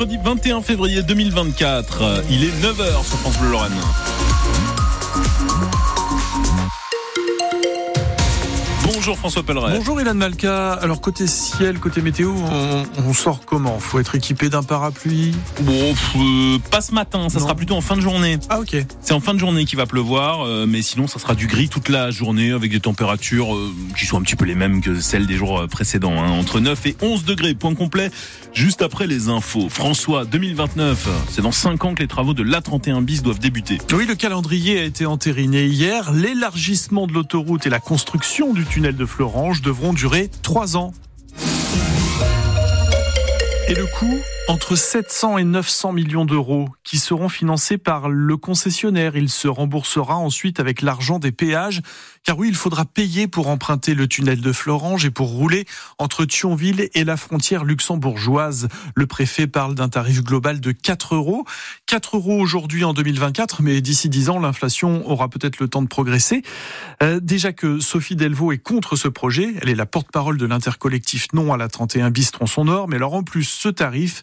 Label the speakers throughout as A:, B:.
A: mercredi 21 février 2024. Il est 9h sur France Bleu Lorraine. Bonjour François Pelleret.
B: Bonjour Ilan Malka. Alors côté ciel, côté météo, on, sort comment? Faut être équipé d'un parapluie?
A: Bon, euh, pas ce matin, ça sera plutôt en fin de journée.
B: Ah ok.
A: C'est en fin de journée qu'il va pleuvoir, euh, mais sinon ça sera du gris toute la journée avec des températures euh, qui sont un petit peu les mêmes que celles des jours précédents. Hein. Entre 9 et 11 degrés, point complet, juste après les infos. François, 2029, c'est dans 5 ans que les travaux de l'A31 bis doivent débuter.
B: Oui, le calendrier a été entériné hier. L'élargissement de l'autoroute et la construction du tunnel de Florange devront durer trois ans. Et le coût? Entre 700 et 900 millions d'euros qui seront financés par le concessionnaire. Il se remboursera ensuite avec l'argent des péages. Car oui, il faudra payer pour emprunter le tunnel de Florange et pour rouler entre Thionville et la frontière luxembourgeoise. Le préfet parle d'un tarif global de 4 euros. 4 euros aujourd'hui en 2024, mais d'ici 10 ans, l'inflation aura peut-être le temps de progresser. Euh, déjà que Sophie Delvaux est contre ce projet. Elle est la porte-parole de l'intercollectif Non à la 31 bis tronçon nord. Mais alors en plus, ce tarif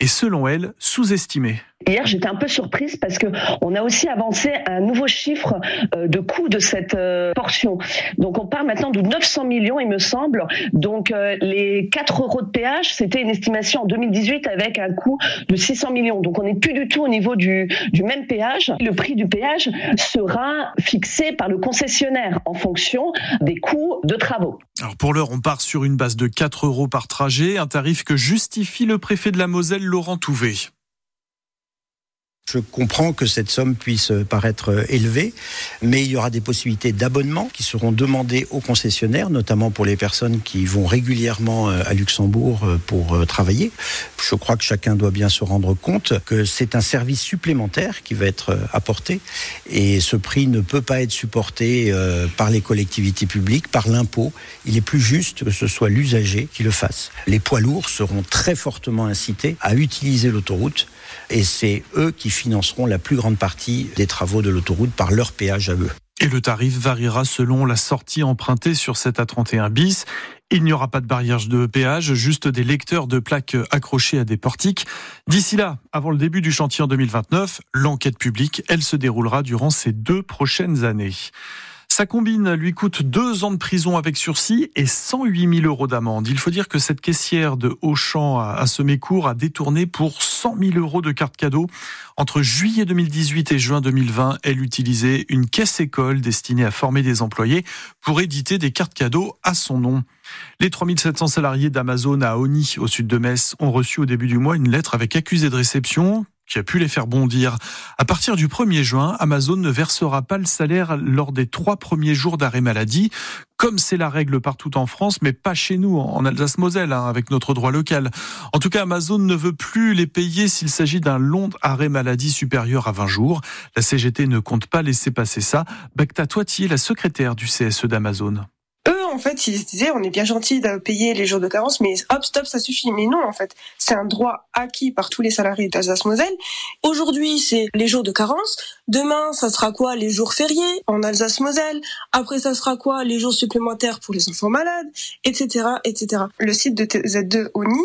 B: est selon elle sous-estimé.
C: Hier, j'étais un peu surprise parce que on a aussi avancé un nouveau chiffre euh, de coût de cette euh, portion. Donc, on parle maintenant de 900 millions, il me semble. Donc, euh, les 4 euros de péage, c'était une estimation en 2018 avec un coût de 600 millions. Donc, on n'est plus du tout au niveau du, du même péage. Le prix du péage sera fixé par le concessionnaire en fonction des coûts de travaux.
B: Alors, pour l'heure, on part sur une base de 4 euros par trajet, un tarif que justifie le préfet de la Moselle, Laurent Touvet.
D: Je comprends que cette somme puisse paraître élevée, mais il y aura des possibilités d'abonnement qui seront demandées aux concessionnaires, notamment pour les personnes qui vont régulièrement euh, à Luxembourg euh, pour euh, travailler. Je crois que chacun doit bien se rendre compte que c'est un service supplémentaire qui va être apporté et ce prix ne peut pas être supporté par les collectivités publiques, par l'impôt. Il est plus juste que ce soit l'usager qui le fasse. Les poids lourds seront très fortement incités à utiliser l'autoroute et c'est eux qui financeront la plus grande partie des travaux de l'autoroute par leur péage à eux.
B: Et le tarif variera selon la sortie empruntée sur cette A31 bis. Il n'y aura pas de barrière de péage, juste des lecteurs de plaques accrochés à des portiques. D'ici là, avant le début du chantier en 2029, l'enquête publique, elle se déroulera durant ces deux prochaines années. Sa combine lui coûte deux ans de prison avec sursis et 108 000 euros d'amende. Il faut dire que cette caissière de Auchan à Semécourt a détourné pour 100 000 euros de cartes cadeaux. Entre juillet 2018 et juin 2020, elle utilisait une caisse école destinée à former des employés pour éditer des cartes cadeaux à son nom. Les 3700 salariés d'Amazon à Oni, au sud de Metz, ont reçu au début du mois une lettre avec accusé de réception qui a pu les faire bondir. À partir du 1er juin, Amazon ne versera pas le salaire lors des trois premiers jours d'arrêt maladie, comme c'est la règle partout en France, mais pas chez nous, en Alsace-Moselle, hein, avec notre droit local. En tout cas, Amazon ne veut plus les payer s'il s'agit d'un long arrêt maladie supérieur à 20 jours. La CGT ne compte pas laisser passer ça. Bacta Toitier, la secrétaire du CSE d'Amazon
E: en fait, ils disaient, on est bien gentil de payer les jours de carence, mais hop, stop, ça suffit. Mais non, en fait, c'est un droit acquis par tous les salariés d'Alsace-Moselle. Aujourd'hui, c'est les jours de carence. Demain, ça sera quoi Les jours fériés en Alsace-Moselle? Après, ça sera quoi Les jours supplémentaires pour les enfants malades, etc., etc. Le site de TZ2 ONI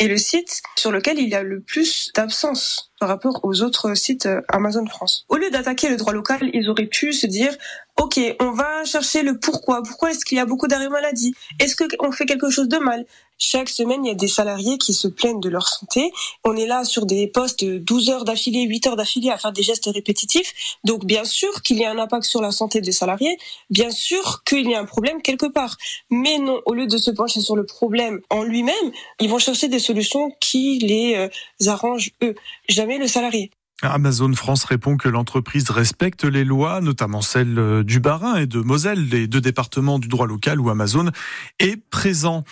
E: est le site sur lequel il y a le plus d'absence par rapport aux autres sites euh, Amazon France. Au lieu d'attaquer le droit local, ils auraient pu se dire Ok, on va chercher le pourquoi. Pourquoi est-ce qu'il y a beaucoup d'arrêts maladie? Est-ce qu'on fait quelque chose de mal? Chaque semaine, il y a des salariés qui se plaignent de leur santé. On est là sur des postes de 12 heures d'affilée, 8 heures d'affilée à faire des gestes répétitifs. Donc, bien sûr qu'il y a un impact sur la santé des salariés. Bien sûr qu'il y a un problème quelque part. Mais non, au lieu de se pencher sur le problème en lui-même, ils vont chercher des solutions qui les euh, arrangent eux, jamais le salarié.
B: Amazon France répond que l'entreprise respecte les lois, notamment celles euh, du Bas-Rhin et de Moselle, les deux départements du droit local où Amazon est présent.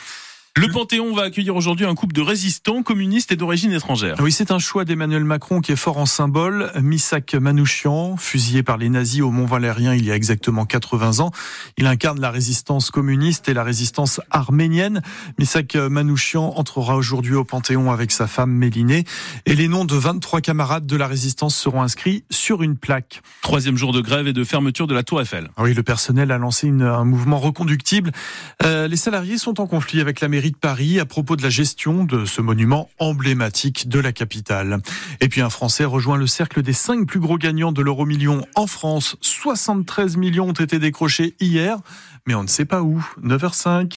A: Le Panthéon va accueillir aujourd'hui un couple de résistants communistes et d'origine étrangère.
B: Oui, c'est un choix d'Emmanuel Macron qui est fort en symbole. Misak Manouchian, fusillé par les nazis au Mont-Valérien il y a exactement 80 ans. Il incarne la résistance communiste et la résistance arménienne. Misak Manouchian entrera aujourd'hui au Panthéon avec sa femme Mélinée. Et les noms de 23 camarades de la résistance seront inscrits sur une plaque.
A: Troisième jour de grève et de fermeture de la Tour Eiffel.
B: Oui, le personnel a lancé une, un mouvement reconductible. Euh, les salariés sont en conflit avec la mairie de Paris à propos de la gestion de ce monument emblématique de la capitale. Et puis un Français rejoint le cercle des cinq plus gros gagnants de l'euro million en France. 73 millions ont été décrochés hier, mais on ne sait pas où. 9h05.